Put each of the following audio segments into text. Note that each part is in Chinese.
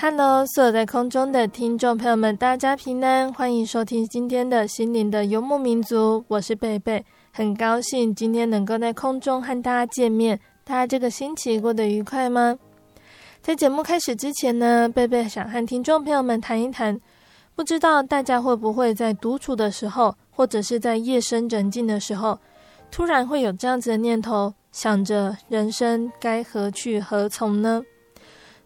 Hello，所有在空中的听众朋友们，大家平安，欢迎收听今天的心灵的游牧民族，我是贝贝，很高兴今天能够在空中和大家见面。大家这个星期过得愉快吗？在节目开始之前呢，贝贝想和听众朋友们谈一谈，不知道大家会不会在独处的时候，或者是在夜深人静的时候，突然会有这样子的念头，想着人生该何去何从呢？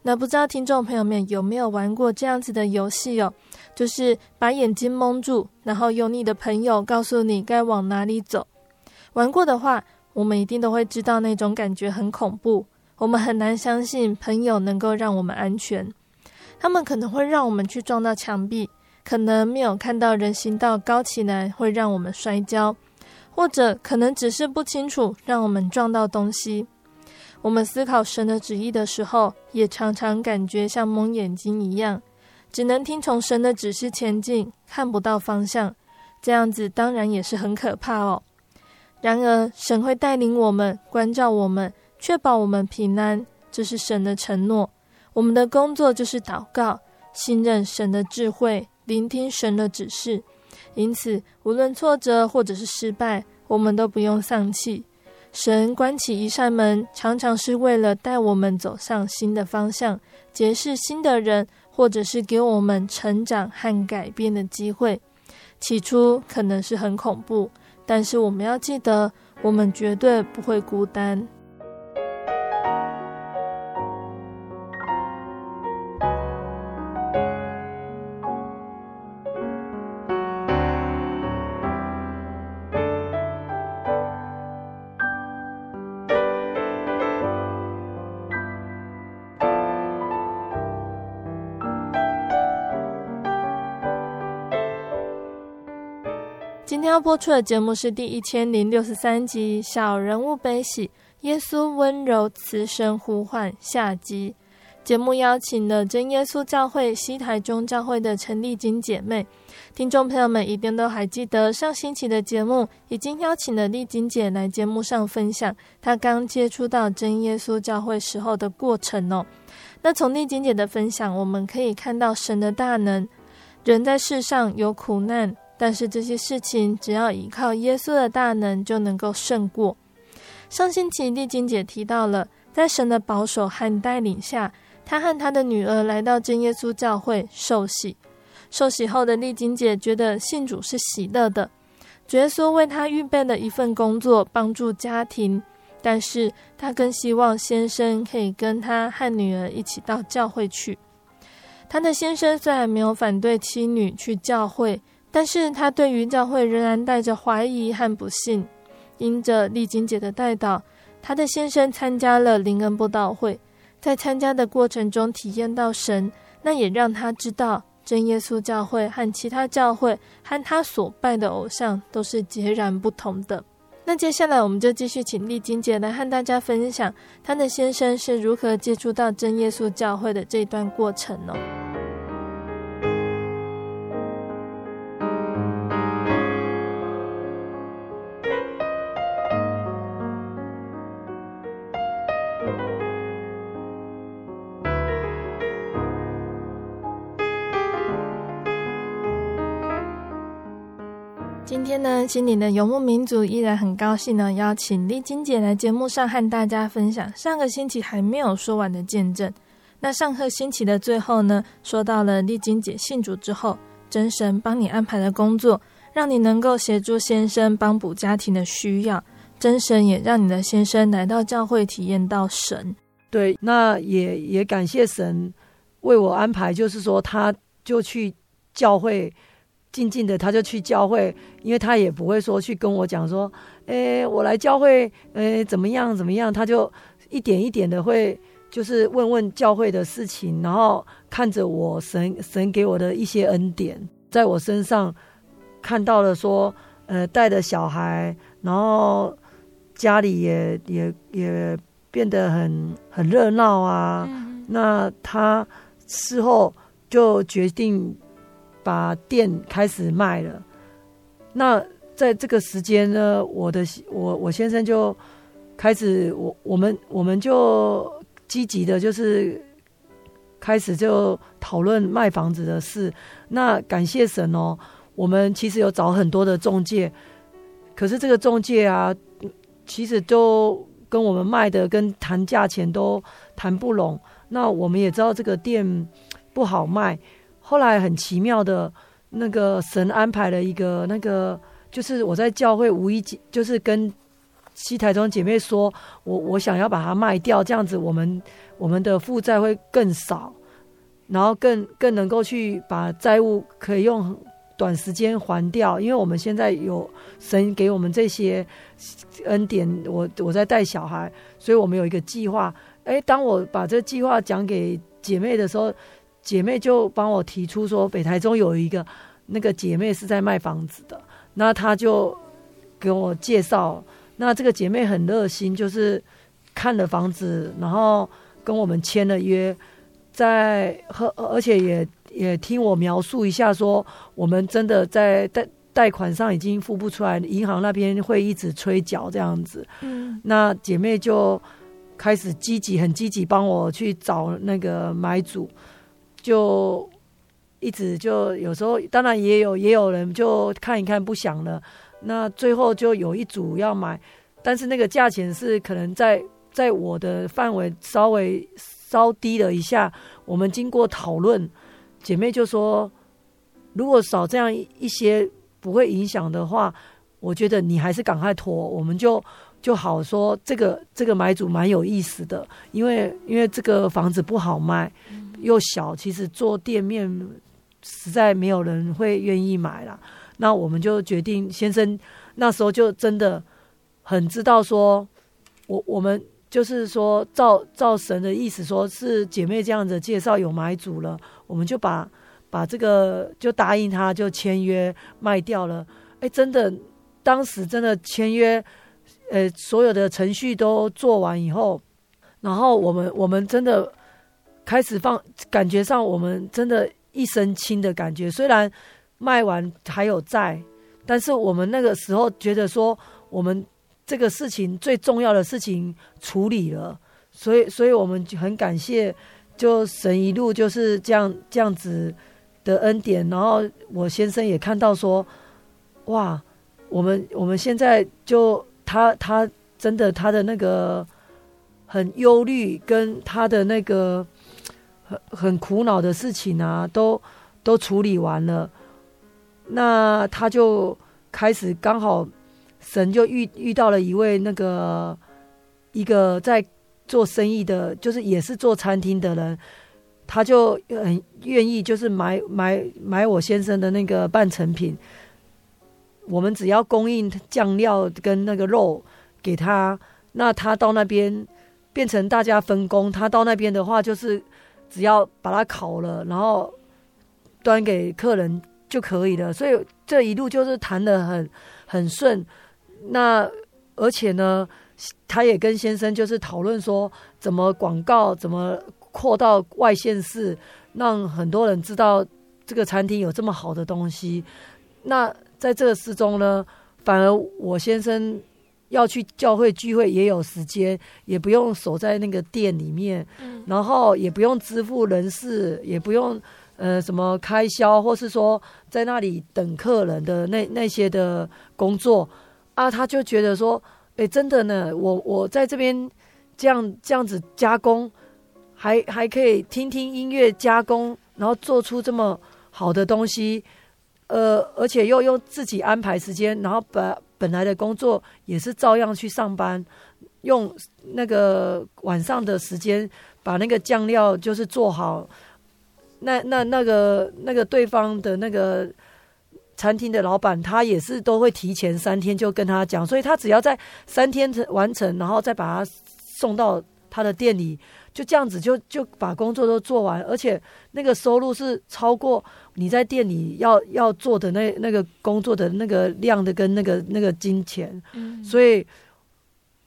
那不知道听众朋友们有没有玩过这样子的游戏哦？就是把眼睛蒙住，然后由你的朋友告诉你该往哪里走。玩过的话，我们一定都会知道那种感觉很恐怖。我们很难相信朋友能够让我们安全。他们可能会让我们去撞到墙壁，可能没有看到人行道高起来会让我们摔跤，或者可能只是不清楚让我们撞到东西。我们思考神的旨意的时候，也常常感觉像蒙眼睛一样，只能听从神的指示前进，看不到方向。这样子当然也是很可怕哦。然而，神会带领我们，关照我们，确保我们平安，这是神的承诺。我们的工作就是祷告，信任神的智慧，聆听神的指示。因此，无论挫折或者是失败，我们都不用丧气。神关起一扇门，常常是为了带我们走上新的方向，结识新的人，或者是给我们成长和改变的机会。起初可能是很恐怖，但是我们要记得，我们绝对不会孤单。要播出的节目是第一千零六十三集《小人物悲喜》，耶稣温柔慈声呼唤下集。节目邀请了真耶稣教会西台中教会的陈丽金姐妹，听众朋友们一定都还记得上星期的节目，已经邀请了丽金姐来节目上分享她刚接触到真耶稣教会时候的过程哦。那从丽金姐的分享，我们可以看到神的大能，人在世上有苦难。但是这些事情，只要依靠耶稣的大能，就能够胜过。上星期丽晶姐提到了，在神的保守和带领下，她和她的女儿来到真耶稣教会受洗。受洗后的丽晶姐觉得信主是喜乐的，主耶稣为她预备了一份工作，帮助家庭。但是她更希望先生可以跟她和女儿一起到教会去。她的先生虽然没有反对妻女去教会，但是他对于教会仍然带着怀疑和不信。因着丽晶姐的带导，他的先生参加了灵恩布道会，在参加的过程中体验到神，那也让他知道真耶稣教会和其他教会和他所拜的偶像都是截然不同的。那接下来我们就继续请丽晶姐来和大家分享她的先生是如何接触到真耶稣教会的这段过程哦。心灵的游牧民族依然很高兴呢，邀请丽晶姐来节目上和大家分享上个星期还没有说完的见证。那上课星期的最后呢，说到了丽晶姐信主之后，真神帮你安排的工作，让你能够协助先生帮补家庭的需要。真神也让你的先生来到教会体验到神。对，那也也感谢神为我安排，就是说他就去教会。静静的，他就去教会，因为他也不会说去跟我讲说，诶，我来教会，诶，怎么样怎么样，他就一点一点的会，就是问问教会的事情，然后看着我神神给我的一些恩典，在我身上看到了说，呃，带着小孩，然后家里也也也变得很很热闹啊，嗯、那他事后就决定。把店开始卖了，那在这个时间呢，我的我我先生就开始，我我们我们就积极的，就是开始就讨论卖房子的事。那感谢神哦，我们其实有找很多的中介，可是这个中介啊，其实都跟我们卖的跟谈价钱都谈不拢。那我们也知道这个店不好卖。后来很奇妙的，那个神安排了一个那个，就是我在教会无意，就是跟西台中姐妹说，我我想要把它卖掉，这样子我们我们的负债会更少，然后更更能够去把债务可以用短时间还掉，因为我们现在有神给我们这些恩典，我我在带小孩，所以我们有一个计划。哎，当我把这计划讲给姐妹的时候。姐妹就帮我提出说，北台中有一个那个姐妹是在卖房子的，那她就给我介绍。那这个姐妹很热心，就是看了房子，然后跟我们签了约，在和而且也也听我描述一下，说我们真的在贷贷款上已经付不出来，银行那边会一直催缴这样子。嗯，那姐妹就开始积极，很积极帮我去找那个买主。就一直就有时候，当然也有也有人就看一看不想了，那最后就有一组要买，但是那个价钱是可能在在我的范围稍微稍低了一下。我们经过讨论，姐妹就说，如果少这样一些不会影响的话，我觉得你还是赶快拖，我们就就好说这个这个买主蛮有意思的，因为因为这个房子不好卖。又小，其实做店面实在没有人会愿意买了。那我们就决定，先生那时候就真的很知道说，我我们就是说，照照神的意思，说是姐妹这样子介绍有买主了，我们就把把这个就答应他，就签约卖掉了。哎，真的，当时真的签约，呃，所有的程序都做完以后，然后我们我们真的。开始放，感觉上我们真的一身轻的感觉。虽然卖完还有债，但是我们那个时候觉得说，我们这个事情最重要的事情处理了，所以，所以我们就很感谢，就神一路就是这样这样子的恩典。然后我先生也看到说，哇，我们我们现在就他他真的他的那个很忧虑，跟他的那个。很苦恼的事情啊，都都处理完了，那他就开始刚好神就遇遇到了一位那个一个在做生意的，就是也是做餐厅的人，他就很愿意，就是买买买我先生的那个半成品。我们只要供应酱料跟那个肉给他，那他到那边变成大家分工。他到那边的话，就是只要把它烤了，然后端给客人就可以了。所以这一路就是谈得很很顺。那而且呢，他也跟先生就是讨论说，怎么广告，怎么扩到外县市，让很多人知道这个餐厅有这么好的东西。那在这个之中呢，反而我先生要去教会聚会也有时间，也不用守在那个店里面，嗯、然后也不用支付人事，也不用呃什么开销，或是说在那里等客人的那那些的工作啊，他就觉得说，哎，真的呢，我我在这边这样这样子加工，还还可以听听音乐加工，然后做出这么好的东西。呃，而且又用自己安排时间，然后把本来的工作也是照样去上班，用那个晚上的时间把那个酱料就是做好。那那那个那个对方的那个餐厅的老板，他也是都会提前三天就跟他讲，所以他只要在三天完成，然后再把它送到他的店里。就这样子就就把工作都做完，而且那个收入是超过你在店里要要做的那那个工作的那个量的跟那个那个金钱，嗯，所以，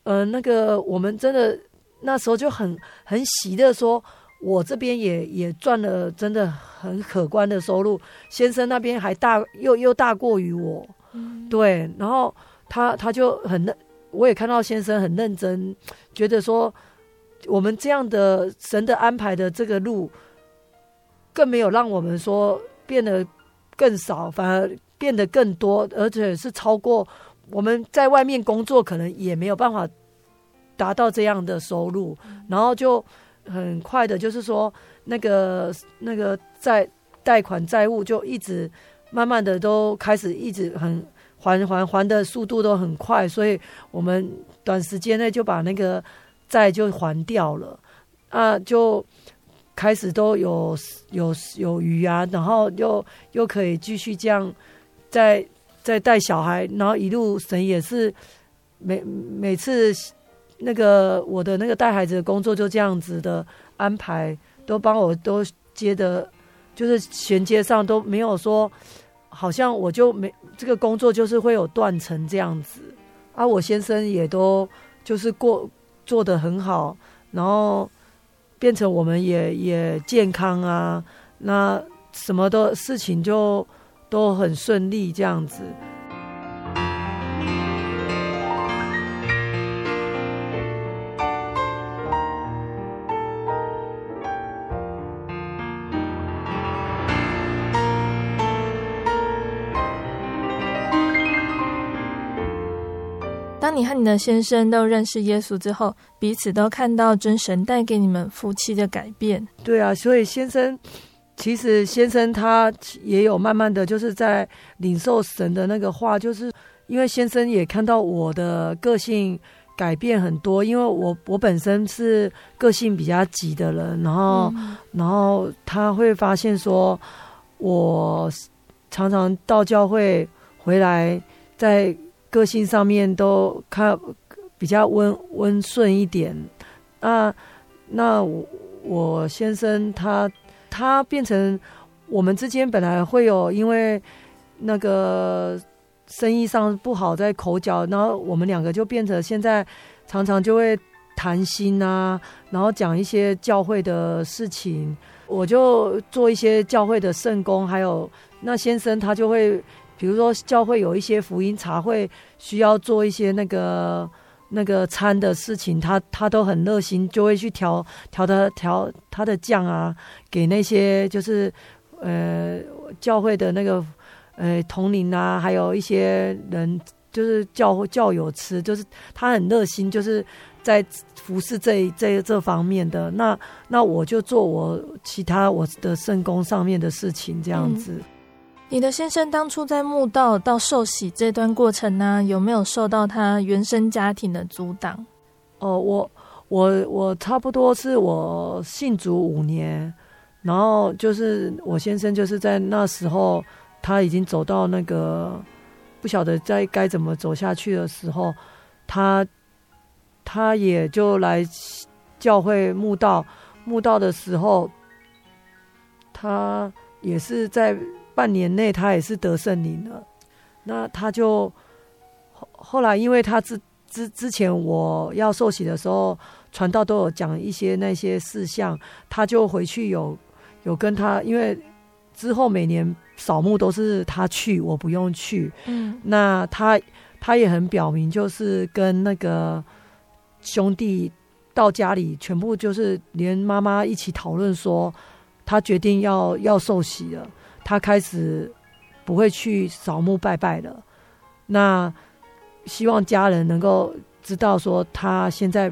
呃，那个我们真的那时候就很很喜的，说我这边也也赚了真的很可观的收入，先生那边还大又又大过于我，嗯，对，然后他他就很认，我也看到先生很认真，觉得说。我们这样的神的安排的这个路，更没有让我们说变得更少，反而变得更多，而且是超过我们在外面工作可能也没有办法达到这样的收入，然后就很快的，就是说那个那个债贷款债务就一直慢慢的都开始一直很还还还的速度都很快，所以我们短时间内就把那个。债就还掉了，啊，就开始都有有有余啊，然后又又可以继续这样再再带小孩，然后一路神也是每每次那个我的那个带孩子的工作就这样子的安排，都帮我都接的，就是衔接上都没有说好像我就没这个工作就是会有断层这样子，啊，我先生也都就是过。做得很好，然后变成我们也也健康啊，那什么的事情就都很顺利这样子。当你和你的先生都认识耶稣之后，彼此都看到真神带给你们夫妻的改变。对啊，所以先生其实先生他也有慢慢的就是在领受神的那个话，就是因为先生也看到我的个性改变很多，因为我我本身是个性比较急的人，然后、嗯、然后他会发现说，我常常到教会回来在。个性上面都看比较温温顺一点，那那我我先生他他变成我们之间本来会有因为那个生意上不好在口角，然后我们两个就变成现在常常就会谈心啊，然后讲一些教会的事情，我就做一些教会的圣工，还有那先生他就会。比如说教会有一些福音茶会需要做一些那个那个餐的事情，他他都很热心，就会去调调的调他的酱啊，给那些就是呃教会的那个呃同龄啊，还有一些人就是教教友吃，就是他很热心，就是在服侍这这这方面的。那那我就做我其他我的圣工上面的事情，这样子。你的先生当初在墓道到受洗这段过程呢，有没有受到他原生家庭的阻挡？哦，我我我差不多是我信主五年，然后就是我先生就是在那时候他已经走到那个不晓得在该怎么走下去的时候，他他也就来教会墓道，墓道的时候，他也是在半年内他也是得圣灵了，那他就后后来因为他之。之之前我要受洗的时候，传道都有讲一些那些事项，他就回去有有跟他，因为之后每年扫墓都是他去，我不用去。嗯，那他他也很表明，就是跟那个兄弟到家里，全部就是连妈妈一起讨论说，他决定要要受洗了，他开始不会去扫墓拜拜了。那。希望家人能够知道，说他现在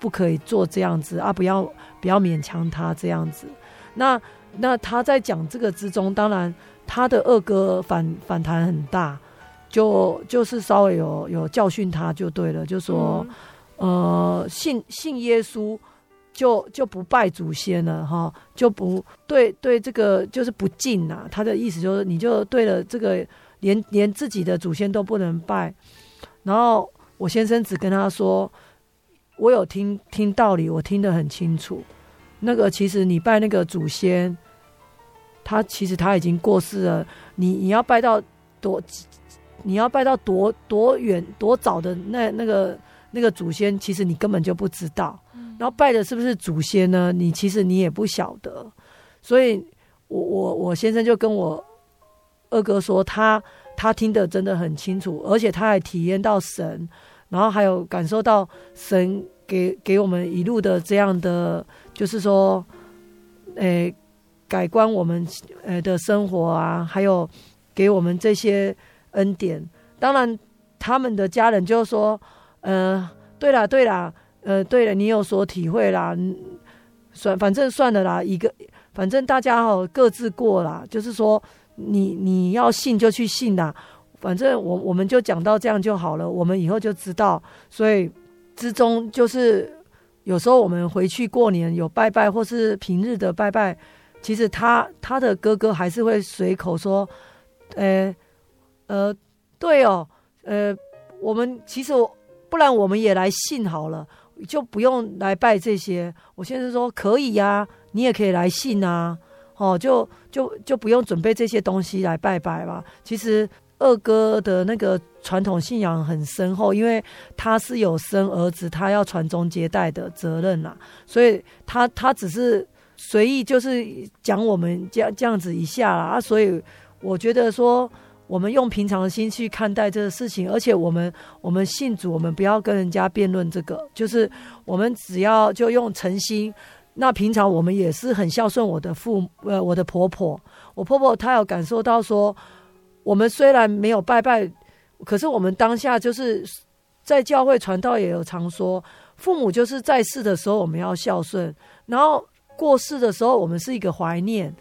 不可以做这样子啊，不要不要勉强他这样子。那那他在讲这个之中，当然他的二哥反反弹很大，就就是稍微有有教训他就对了，就说、嗯、呃信信耶稣就就不拜祖先了哈，就不对对这个就是不敬呐。他的意思就是你就对了这个。连连自己的祖先都不能拜，然后我先生只跟他说：“我有听听道理，我听得很清楚。那个其实你拜那个祖先，他其实他已经过世了。你你要拜到多，你要拜到多多远多早的那那个那个祖先，其实你根本就不知道。然后拜的是不是祖先呢？你其实你也不晓得。所以我我我先生就跟我。”二哥说他他听得真的很清楚，而且他还体验到神，然后还有感受到神给给我们一路的这样的，就是说，诶，改观我们呃的生活啊，还有给我们这些恩典。当然，他们的家人就说，呃，对啦对啦，呃，对了，你有所体会啦，算反正算了啦，一个反正大家好各自过啦，就是说。你你要信就去信呐，反正我我们就讲到这样就好了，我们以后就知道。所以之中就是有时候我们回去过年有拜拜，或是平日的拜拜，其实他他的哥哥还是会随口说，呃呃，对哦，呃，我们其实不然我们也来信好了，就不用来拜这些。我现在说可以呀，你也可以来信啊。哦，就就就不用准备这些东西来拜拜吧。其实二哥的那个传统信仰很深厚，因为他是有生儿子，他要传宗接代的责任啦，所以他他只是随意就是讲我们这样这样子一下啦。所以我觉得说，我们用平常的心去看待这个事情，而且我们我们信主，我们不要跟人家辩论这个，就是我们只要就用诚心。那平常我们也是很孝顺我的父呃，我的婆婆，我婆婆她有感受到说，我们虽然没有拜拜，可是我们当下就是在教会传道也有常说，父母就是在世的时候我们要孝顺，然后过世的时候我们是一个怀念，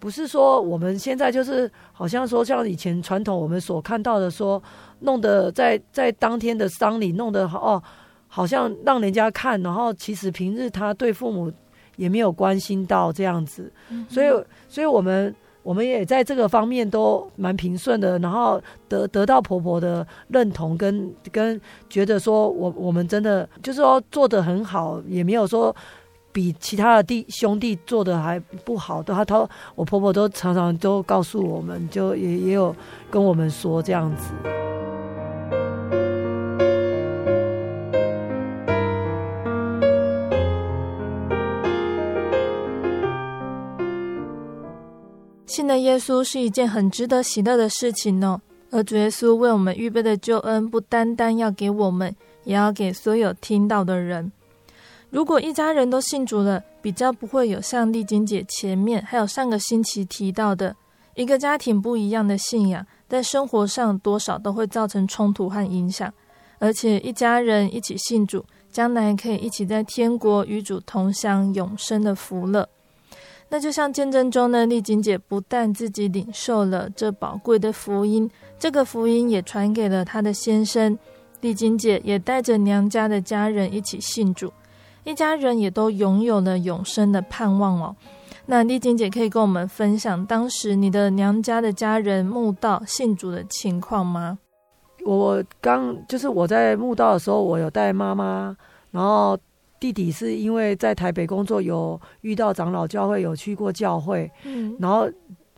不是说我们现在就是好像说像以前传统我们所看到的说，弄得在在当天的丧礼弄得好哦，好像让人家看，然后其实平日他对父母。也没有关心到这样子，所以，所以我们我们也在这个方面都蛮平顺的，然后得得到婆婆的认同跟跟觉得说我我们真的就是说做得很好，也没有说比其他的弟兄弟做的还不好的，他他我婆婆都常常都告诉我们，就也也有跟我们说这样子。信的耶稣是一件很值得喜乐的事情哦，而主耶稣为我们预备的救恩，不单单要给我们，也要给所有听到的人。如果一家人都信主了，比较不会有像丽晶姐前面还有上个星期提到的，一个家庭不一样的信仰，在生活上多少都会造成冲突和影响。而且一家人一起信主，将来可以一起在天国与主同享永生的福乐。那就像见证中呢，丽晶姐不但自己领受了这宝贵的福音，这个福音也传给了她的先生，丽晶姐也带着娘家的家人一起信主，一家人也都拥有了永生的盼望哦。那丽晶姐可以跟我们分享当时你的娘家的家人墓道信主的情况吗？我刚就是我在墓道的时候，我有带妈妈，然后弟弟是因为在台北工作，有遇到长老教会，有去过教会，嗯，然后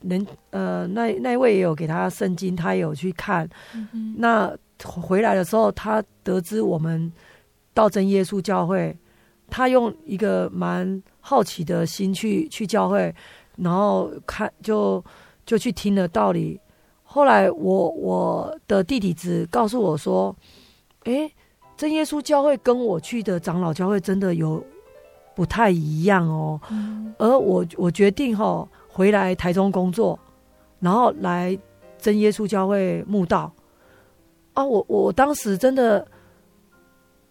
人呃那那位也有给他圣经，他也有去看，嗯，那回来的时候，他得知我们道真耶稣教会，他用一个蛮好奇的心去去教会，然后看就就去听了道理。后来我我的弟弟子告诉我说：“诶，真耶稣教会跟我去的长老教会真的有不太一样哦。”而我我决定哈、哦、回来台中工作，然后来真耶稣教会慕道。啊，我我当时真的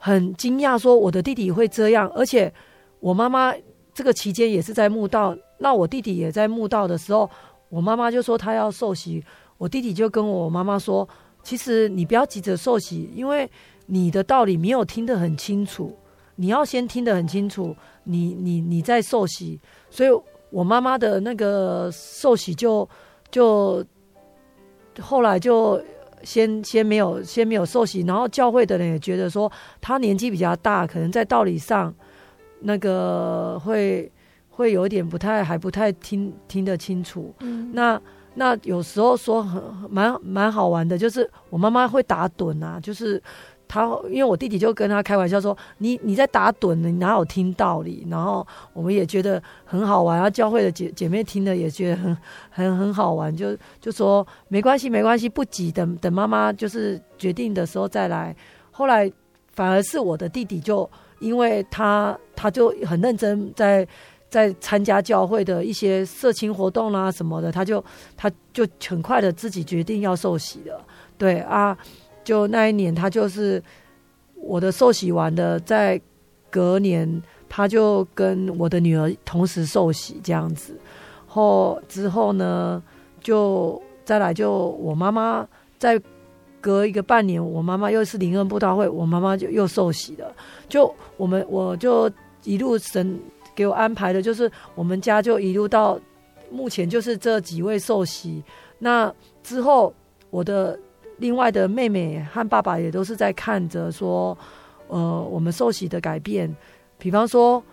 很惊讶，说我的弟弟会这样，而且我妈妈这个期间也是在墓道。那我弟弟也在墓道的时候，我妈妈就说他要受洗。我弟弟就跟我妈妈说：“其实你不要急着受洗，因为你的道理没有听得很清楚，你要先听得很清楚，你你你再受洗。”所以，我妈妈的那个受洗就就后来就先先没有先没有受洗，然后教会的人也觉得说他年纪比较大，可能在道理上那个会会有一点不太还不太听听得清楚。嗯，那。那有时候说很蛮蛮好玩的，就是我妈妈会打盹啊，就是他因为我弟弟就跟他开玩笑说，你你在打盹呢，你哪有听道理？然后我们也觉得很好玩，然后教会的姐姐妹听了也觉得很 很很好玩，就就说没关系没关系，不急，等等妈妈就是决定的时候再来。后来反而是我的弟弟就因为他他就很认真在。在参加教会的一些社情活动啦、啊、什么的，他就他就很快的自己决定要受洗了。对啊，就那一年他就是我的受洗完的，在隔年他就跟我的女儿同时受洗这样子。后之后呢，就再来就我妈妈再隔一个半年，我妈妈又是灵恩布道会，我妈妈就又受洗了。就我们我就一路神。给我安排的就是，我们家就一路到目前就是这几位受洗。那之后，我的另外的妹妹和爸爸也都是在看着说，呃，我们受洗的改变。比方说，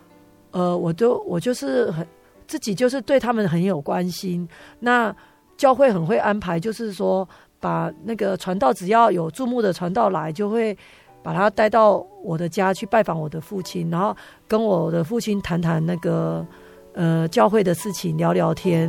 呃，我都我就是很自己就是对他们很有关心。那教会很会安排，就是说把那个传道只要有注目的传道来，就会。把他带到我的家去拜访我的父亲，然后跟我的父亲谈谈那个呃教会的事情，聊聊天。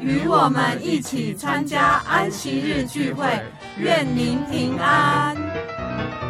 与我们一起参加安息日聚会。愿您平安。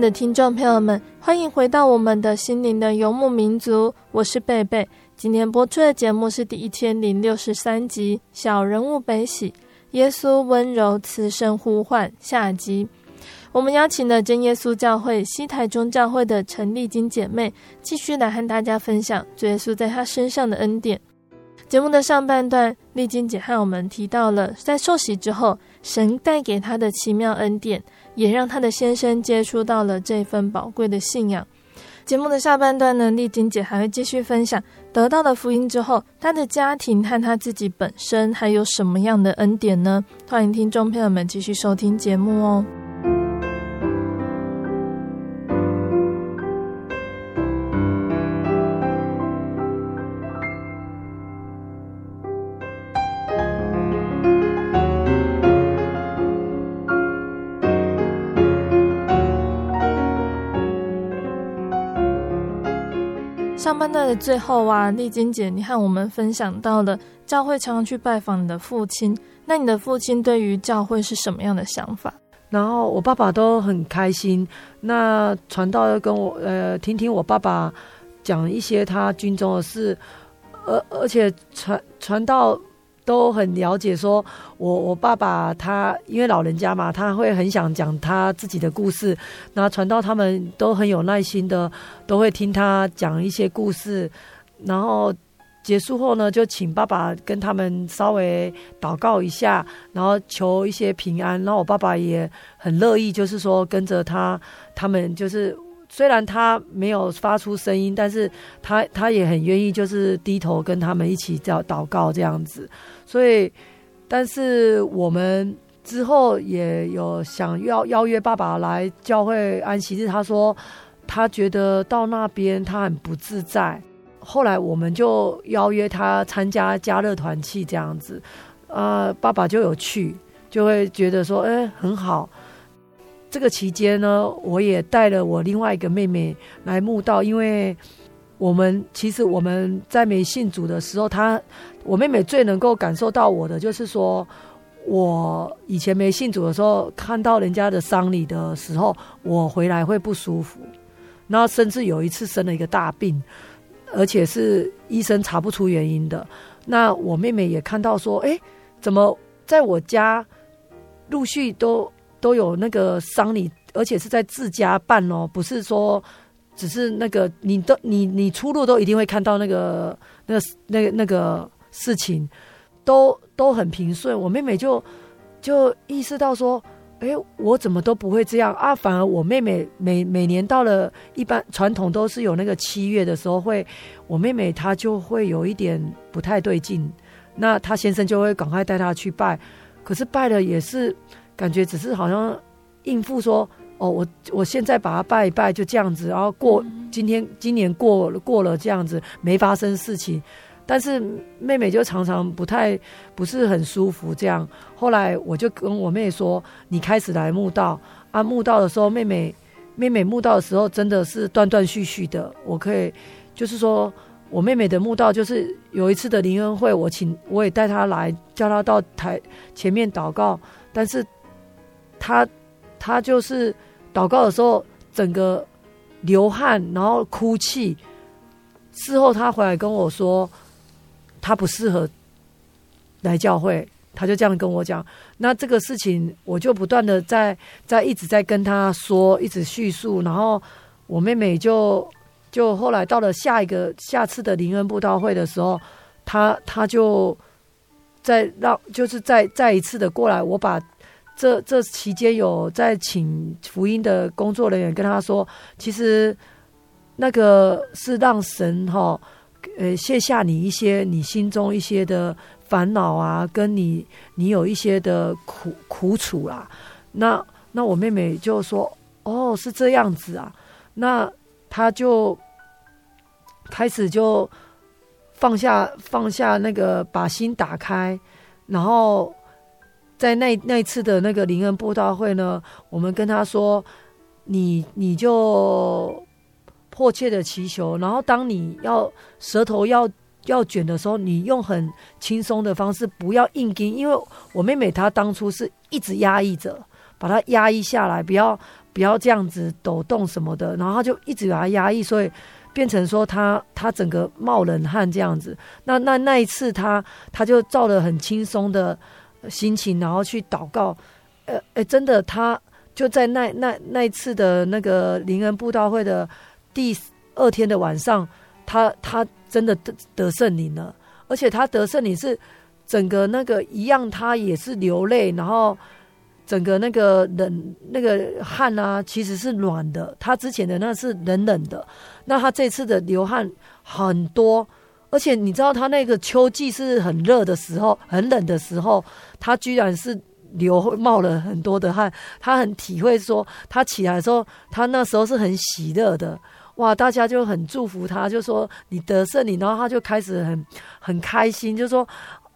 的听众朋友们，欢迎回到我们的心灵的游牧民族，我是贝贝。今天播出的节目是第一千零六十三集《小人物悲喜》，耶稣温柔慈声呼唤下集。我们邀请了真耶稣教会西台中教会的陈丽金姐妹，继续来和大家分享主耶稣在她身上的恩典。节目的上半段，丽金姐和我们提到了在受洗之后，神带给她的奇妙恩典。也让她的先生接触到了这份宝贵的信仰。节目的下半段呢，丽晶姐还会继续分享得到了福音之后，她的家庭和她自己本身还有什么样的恩典呢？欢迎听众朋友们继续收听节目哦。上半段的最后啊，丽晶姐，你和我们分享到了教会常常去拜访你的父亲，那你的父亲对于教会是什么样的想法？然后我爸爸都很开心。那传道要跟我呃，听听我爸爸讲一些他军中的事，而而且传传道。都很了解，说我我爸爸他因为老人家嘛，他会很想讲他自己的故事。那传到他们都很有耐心的，都会听他讲一些故事。然后结束后呢，就请爸爸跟他们稍微祷告一下，然后求一些平安。然后我爸爸也很乐意，就是说跟着他，他们就是。虽然他没有发出声音，但是他他也很愿意，就是低头跟他们一起叫祷告这样子。所以，但是我们之后也有想要邀约爸爸来教会安息日，他说他觉得到那边他很不自在。后来我们就邀约他参加加热团契这样子，啊、呃，爸爸就有去，就会觉得说，哎，很好。这个期间呢，我也带了我另外一个妹妹来慕道，因为我们其实我们在没信主的时候，她我妹妹最能够感受到我的，就是说我以前没信主的时候，看到人家的丧礼的时候，我回来会不舒服，然后甚至有一次生了一个大病，而且是医生查不出原因的。那我妹妹也看到说，哎，怎么在我家陆续都都有那个丧礼，而且是在自家办哦，不是说只是那个你都你你出入都一定会看到那个那个那个那个事情，都都很平顺。我妹妹就就意识到说，哎，我怎么都不会这样啊？反而我妹妹每每年到了一般传统都是有那个七月的时候会，我妹妹她就会有一点不太对劲，那她先生就会赶快带她去拜，可是拜了也是感觉只是好像应付说，哦，我我现在把它拜一拜就这样子，然后过今天今年过过了这样子没发生事情。但是妹妹就常常不太不是很舒服，这样。后来我就跟我妹说：“你开始来慕道啊！慕道的时候，妹妹妹妹慕道的时候真的是断断续续的。我可以就是说我妹妹的慕道，就是有一次的灵恩会，我请我也带她来，叫她到台前面祷告。但是她她就是祷告的时候，整个流汗，然后哭泣。事后她回来跟我说。”他不适合来教会，他就这样跟我讲。那这个事情，我就不断的在在一直在跟他说，一直叙述。然后我妹妹就就后来到了下一个下次的灵恩布道会的时候，他他就再让就是再再一次的过来。我把这这期间有在请福音的工作人员跟他说，其实那个是让神哈。呃，卸下你一些你心中一些的烦恼啊，跟你你有一些的苦苦楚啦。那那我妹妹就说：“哦，是这样子啊。”那她就开始就放下放下那个把心打开，然后在那那次的那个灵恩布道会呢，我们跟她说：“你你就。”迫切的祈求，然后当你要舌头要要卷的时候，你用很轻松的方式，不要硬撑。因为我妹妹她当初是一直压抑着，把她压抑下来，不要不要这样子抖动什么的，然后她就一直把她压抑，所以变成说她她整个冒冷汗这样子。那那那一次她她就照了很轻松的心情，然后去祷告。呃，哎，真的，她就在那那那一次的那个灵恩布道会的。第二天的晚上，他他真的得得圣灵了，而且他得圣灵是整个那个一样，他也是流泪，然后整个那个冷那个汗啊，其实是暖的。他之前的那是冷冷的，那他这次的流汗很多，而且你知道他那个秋季是很热的时候，很冷的时候，他居然是流冒了很多的汗。他很体会说，他起来的时候，他那时候是很喜乐的。哇！大家就很祝福他，就说你得胜，你，然后他就开始很很开心，就说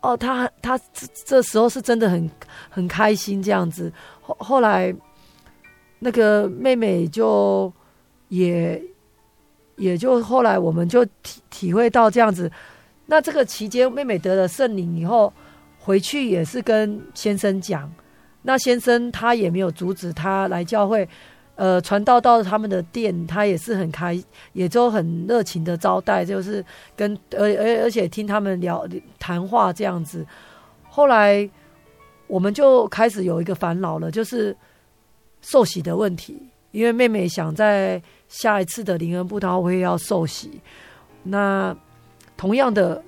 哦，他他这时候是真的很很开心这样子。后后来那个妹妹就也也就后来我们就体体会到这样子。那这个期间，妹妹得了圣灵以后，回去也是跟先生讲，那先生他也没有阻止他来教会。呃，传道到他们的店，他也是很开，也都很热情的招待，就是跟而而而且听他们聊谈话这样子。后来我们就开始有一个烦恼了，就是受洗的问题，因为妹妹想在下一次的灵恩布道会要受洗。那同样的，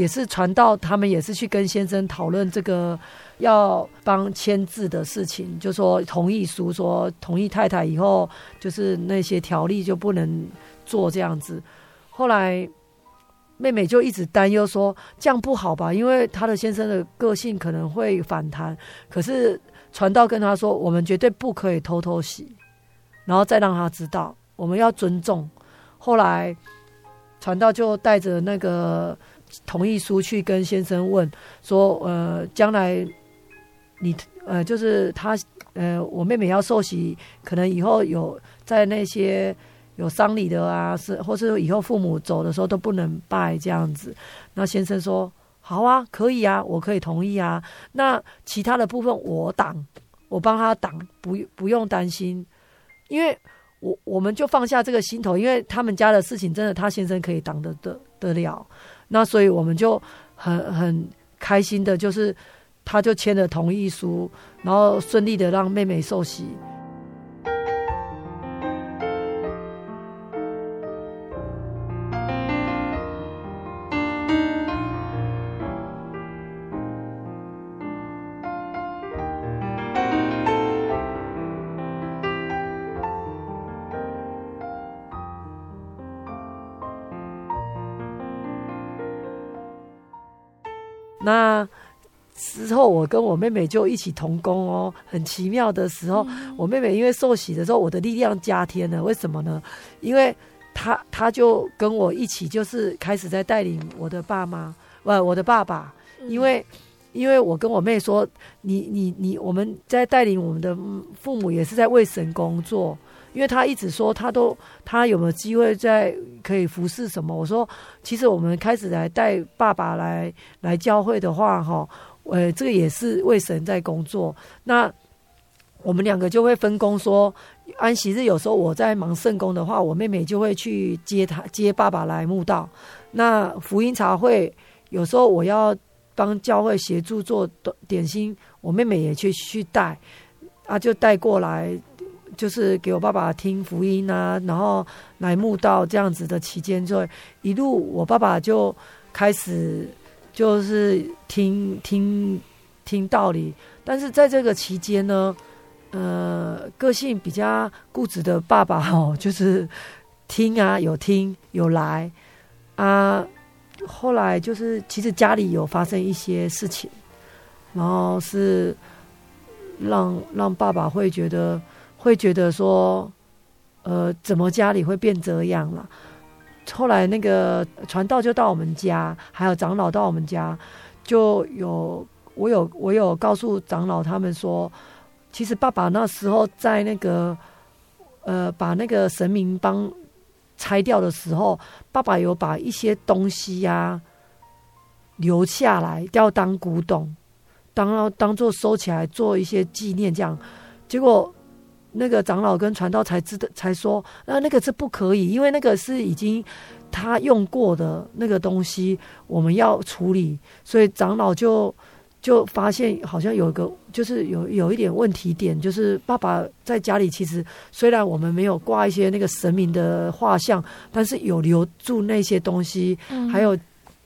也是传道，他们也是去跟先生讨论这个。要帮签字的事情，就说同意书，说同意太太以后就是那些条例就不能做这样子。后来妹妹就一直担忧说这样不好吧，因为她的先生的个性可能会反弹。可是传道跟她说，我们绝对不可以偷偷洗，然后再让她知道我们要尊重。后来传道就带着那个同意书去跟先生问说，呃，将来。你呃，就是他呃，我妹妹要受洗，可能以后有在那些有丧礼的啊，是或是以后父母走的时候都不能拜这样子。那先生说好啊，可以啊，我可以同意啊。那其他的部分我挡，我帮他挡，不不用担心，因为我我们就放下这个心头，因为他们家的事情真的他先生可以挡得得得了。那所以我们就很很开心的，就是。他就签了同意书，然后顺利的让妹妹受洗。那。之后，我跟我妹妹就一起同工哦，很奇妙的时候，我妹妹因为受洗的时候，我的力量加添了。为什么呢？因为她她就跟我一起，就是开始在带领我的爸妈，呃，我的爸爸。因为因为我跟我妹说，你你你，我们在带领我们的父母，也是在为神工作。因为他一直说，他都他有没有机会在可以服侍什么？我说，其实我们开始来带爸爸来来教会的话，哈。呃，这个也是为神在工作。那我们两个就会分工说，安息日有时候我在忙圣工的话，我妹妹就会去接他接爸爸来墓道。那福音茶会有时候我要帮教会协助做点心，我妹妹也去去带啊，就带过来，就是给我爸爸听福音啊，然后来慕道这样子的期间，就一路我爸爸就开始。就是听听听道理，但是在这个期间呢，呃，个性比较固执的爸爸哦，就是听啊，有听有来啊。后来就是其实家里有发生一些事情，然后是让让爸爸会觉得会觉得说，呃，怎么家里会变这样了？后来那个传道就到我们家，还有长老到我们家，就有我有我有告诉长老他们说，其实爸爸那时候在那个呃把那个神明帮拆掉的时候，爸爸有把一些东西呀、留下来，要当古董，当当做收起来做一些纪念这样，结果。那个长老跟传道才知道，才说，那那个是不可以，因为那个是已经他用过的那个东西，我们要处理，所以长老就就发现好像有一个，就是有有一点问题点，就是爸爸在家里其实虽然我们没有挂一些那个神明的画像，但是有留住那些东西，嗯、还有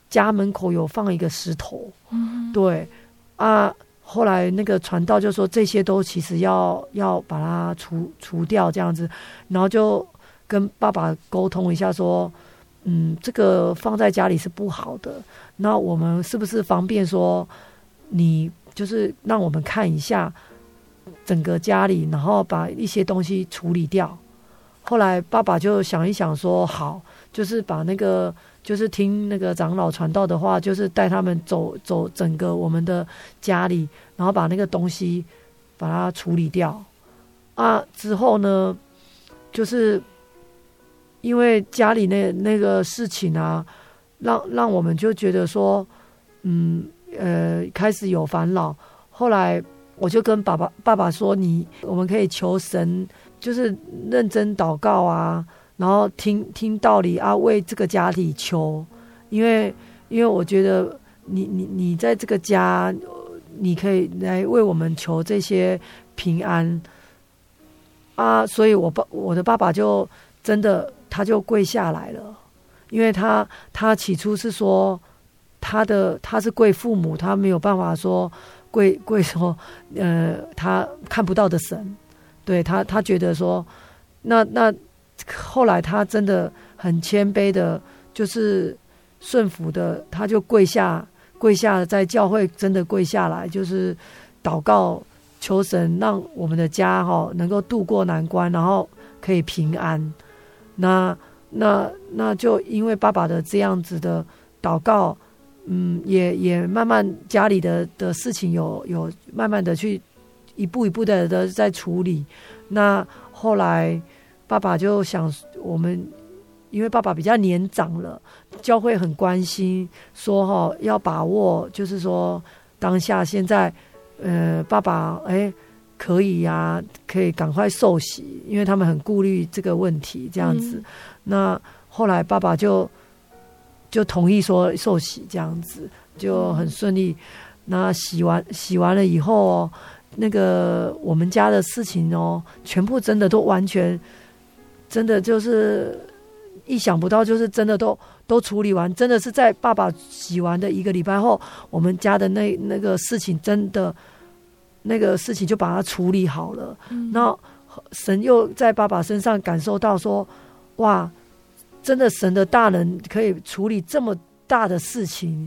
家门口有放一个石头，嗯、对。啊。后来那个传道就说，这些都其实要要把它除除掉这样子，然后就跟爸爸沟通一下说，嗯，这个放在家里是不好的。那我们是不是方便说，你就是让我们看一下整个家里，然后把一些东西处理掉。后来爸爸就想一想说，好，就是把那个。就是听那个长老传道的话，就是带他们走走整个我们的家里，然后把那个东西把它处理掉啊。之后呢，就是因为家里那那个事情啊，让让我们就觉得说，嗯呃，开始有烦恼。后来我就跟爸爸爸爸说你，我们可以求神，就是认真祷告啊。然后听听道理啊，为这个家里求，因为因为我觉得你你你在这个家，你可以来为我们求这些平安。啊，所以我爸我的爸爸就真的他就跪下来了，因为他他起初是说他的他是跪父母，他没有办法说跪跪说呃他看不到的神，对他他觉得说那那。后来他真的很谦卑的，就是顺服的，他就跪下，跪下在教会真的跪下来，就是祷告求神，让我们的家哈能够度过难关，然后可以平安。那那那就因为爸爸的这样子的祷告，嗯，也也慢慢家里的的事情有有慢慢的去一步一步的的在处理。那后来爸爸就想我们，因为爸爸比较年长了，教会很关心，说哈要把握，就是说当下现在，呃，爸爸哎可以呀、啊，可以赶快受洗，因为他们很顾虑这个问题，这样子。嗯、那后来爸爸就。就同意说受洗这样子就很顺利。那洗完洗完了以后哦，那个我们家的事情哦，全部真的都完全，真的就是意想不到，就是真的都都处理完。真的是在爸爸洗完的一个礼拜后，我们家的那那个事情真的那个事情就把它处理好了。然后神又在爸爸身上感受到说，哇。真的，神的大人可以处理这么大的事情，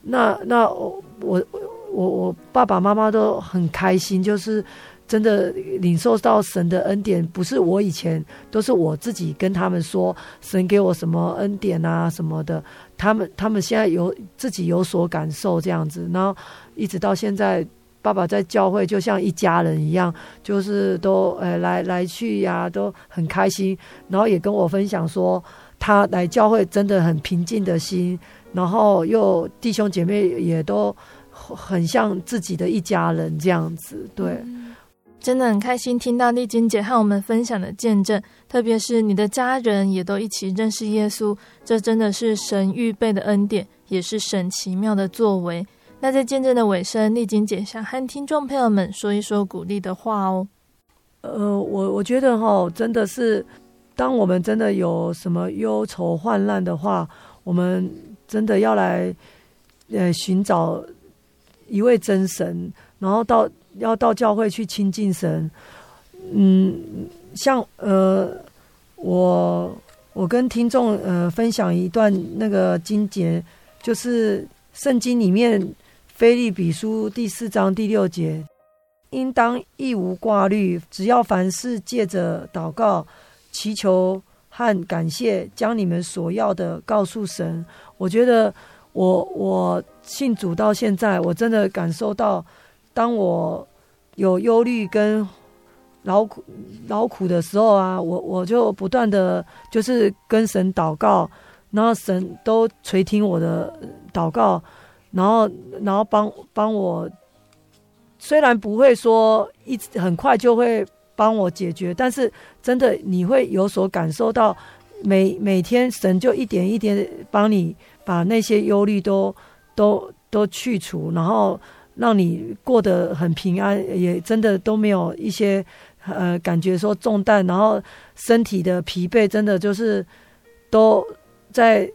那那我我我我爸爸妈妈都很开心，就是真的领受到神的恩典，不是我以前都是我自己跟他们说神给我什么恩典啊什么的，他们他们现在有自己有所感受这样子，然后一直到现在，爸爸在教会就像一家人一样，就是都呃来来去呀、都很开心，然后也跟我分享说。他来教会真的很平静的心，然后又弟兄姐妹也都很像自己的一家人这样子，对，真的很开心听到丽晶姐和我们分享的见证，特别是你的家人也都一起认识耶稣，这真的是神预备的恩典，也是神奇妙的作为。那在见证的尾声，丽晶姐想和听众朋友们说一说鼓励的话哦。呃，我我觉得哈，真的是。当我们真的有什么忧愁患难的话，我们真的要来，呃，寻找一位真神，然后到要到教会去亲近神。嗯，像呃，我我跟听众呃分享一段那个经节，就是圣经里面腓利比书第四章第六节，应当一无挂虑，只要凡事借着祷告。祈求和感谢，将你们所要的告诉神。我觉得我我信主到现在，我真的感受到，当我有忧虑跟劳苦劳苦的时候啊，我我就不断的就是跟神祷告，然后神都垂听我的祷告，然后然后帮帮我，虽然不会说一直很快就会。帮我解决，但是真的你会有所感受到每，每每天神就一点一点帮你把那些忧虑都都都去除，然后让你过得很平安，也真的都没有一些呃感觉说重担，然后身体的疲惫真的就是都在。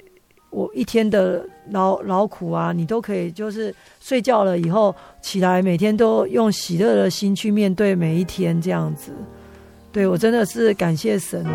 我一天的劳劳苦啊，你都可以就是睡觉了以后起来，每天都用喜乐的心去面对每一天，这样子。对，我真的是感谢神。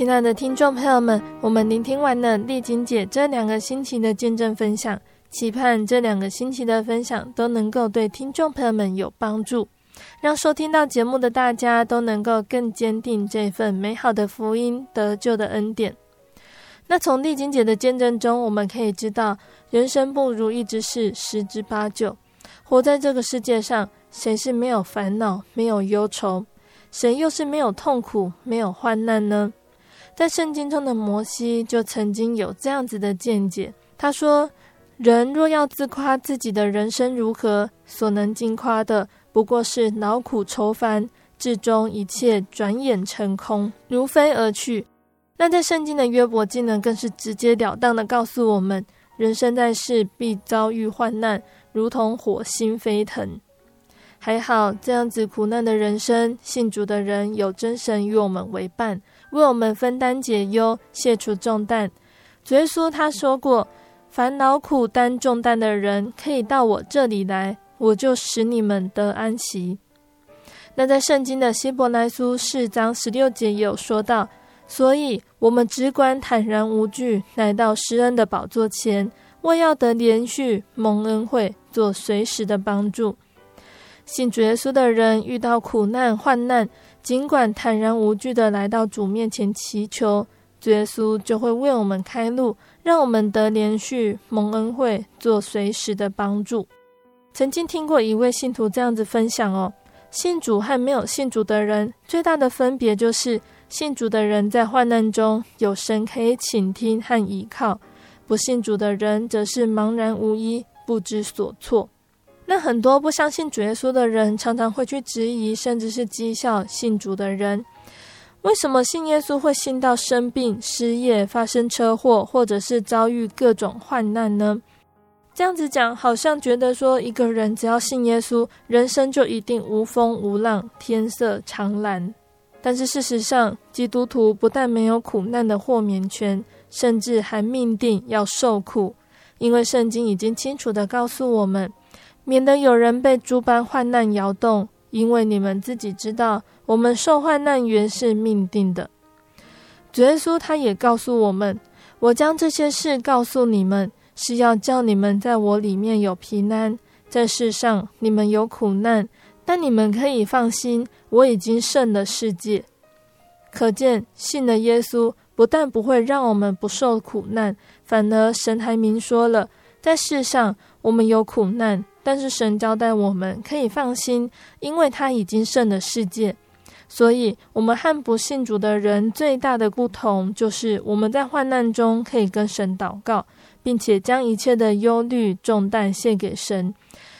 亲爱的听众朋友们，我们聆听完了丽晶姐这两个星期的见证分享，期盼这两个星期的分享都能够对听众朋友们有帮助，让收听到节目的大家都能够更坚定这份美好的福音得救的恩典。那从丽晶姐的见证中，我们可以知道，人生不如意之事十之八九，活在这个世界上，谁是没有烦恼、没有忧愁？谁又是没有痛苦、没有患难呢？在圣经中的摩西就曾经有这样子的见解，他说：“人若要自夸自己的人生如何，所能尽夸的不过是劳苦愁烦，至终一切转眼成空，如飞而去。”那在圣经的约伯记呢，更是直截了当的告诉我们：人生在世必遭遇患难，如同火星飞腾。还好这样子苦难的人生，信主的人有真神与我们为伴。为我们分担解忧，卸除重担。主耶稣他说过：“烦恼苦担重担的人，可以到我这里来，我就使你们得安息。”那在圣经的希伯来书四章十六节有说到，所以我们只管坦然无惧，来到施恩的宝座前，为要得连续蒙恩惠，做随时的帮助。信主耶稣的人遇到苦难患难，尽管坦然无惧的来到主面前祈求，耶稣就会为我们开路，让我们得连续蒙恩惠，做随时的帮助。曾经听过一位信徒这样子分享哦。信主和没有信主的人最大的分别就是，信主的人在患难中有神可以倾听和依靠；不信主的人则是茫然无依、不知所措。那很多不相信主耶稣的人，常常会去质疑，甚至是讥笑信主的人：为什么信耶稣会信到生病、失业、发生车祸，或者是遭遇各种患难呢？这样子讲，好像觉得说一个人只要信耶稣，人生就一定无风无浪，天色常蓝。但是事实上，基督徒不但没有苦难的豁免权，甚至还命定要受苦，因为圣经已经清楚地告诉我们，免得有人被诸般患难摇动，因为你们自己知道，我们受患难原是命定的。主耶稣他也告诉我们，我将这些事告诉你们。是要叫你们在我里面有平安，在世上你们有苦难，但你们可以放心，我已经胜了世界。可见信了耶稣，不但不会让我们不受苦难，反而神还明说了，在世上我们有苦难，但是神交代我们可以放心，因为他已经胜了世界。所以，我们和不信主的人最大的不同，就是我们在患难中可以跟神祷告。并且将一切的忧虑重担献给神，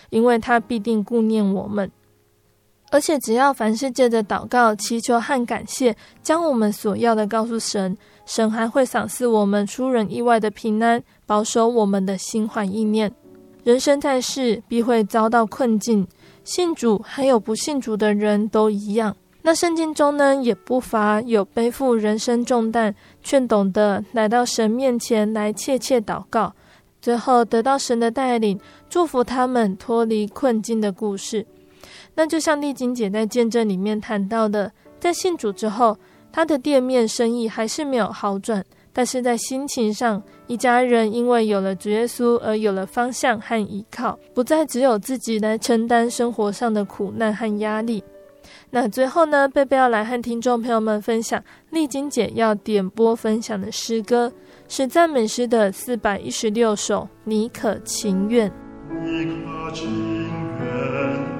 因为他必定顾念我们。而且只要凡事借着祷告、祈求和感谢，将我们所要的告诉神，神还会赏赐我们出人意外的平安，保守我们的心怀意念。人生在世，必会遭到困境，信主还有不信主的人都一样。那圣经中呢，也不乏有背负人生重担，却懂得来到神面前来切切祷告，最后得到神的带领，祝福他们脱离困境的故事。那就像丽晶姐在见证里面谈到的，在信主之后，她的店面生意还是没有好转，但是在心情上，一家人因为有了主耶稣而有了方向和依靠，不再只有自己来承担生活上的苦难和压力。那最后呢，贝贝要来和听众朋友们分享丽晶姐要点播分享的诗歌，是赞美诗的四百一十六首。你可情愿？你可情愿？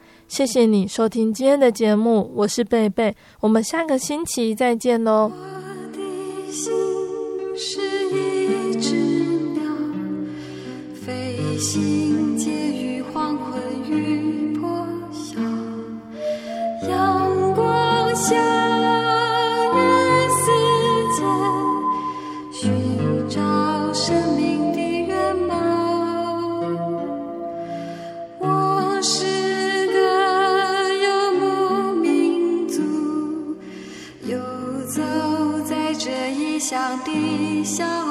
谢谢你收听今天的节目，我是贝贝，我们下个星期再见喽。我的心是一只鸟，飞行介于黄昏与破晓，阳光下。的小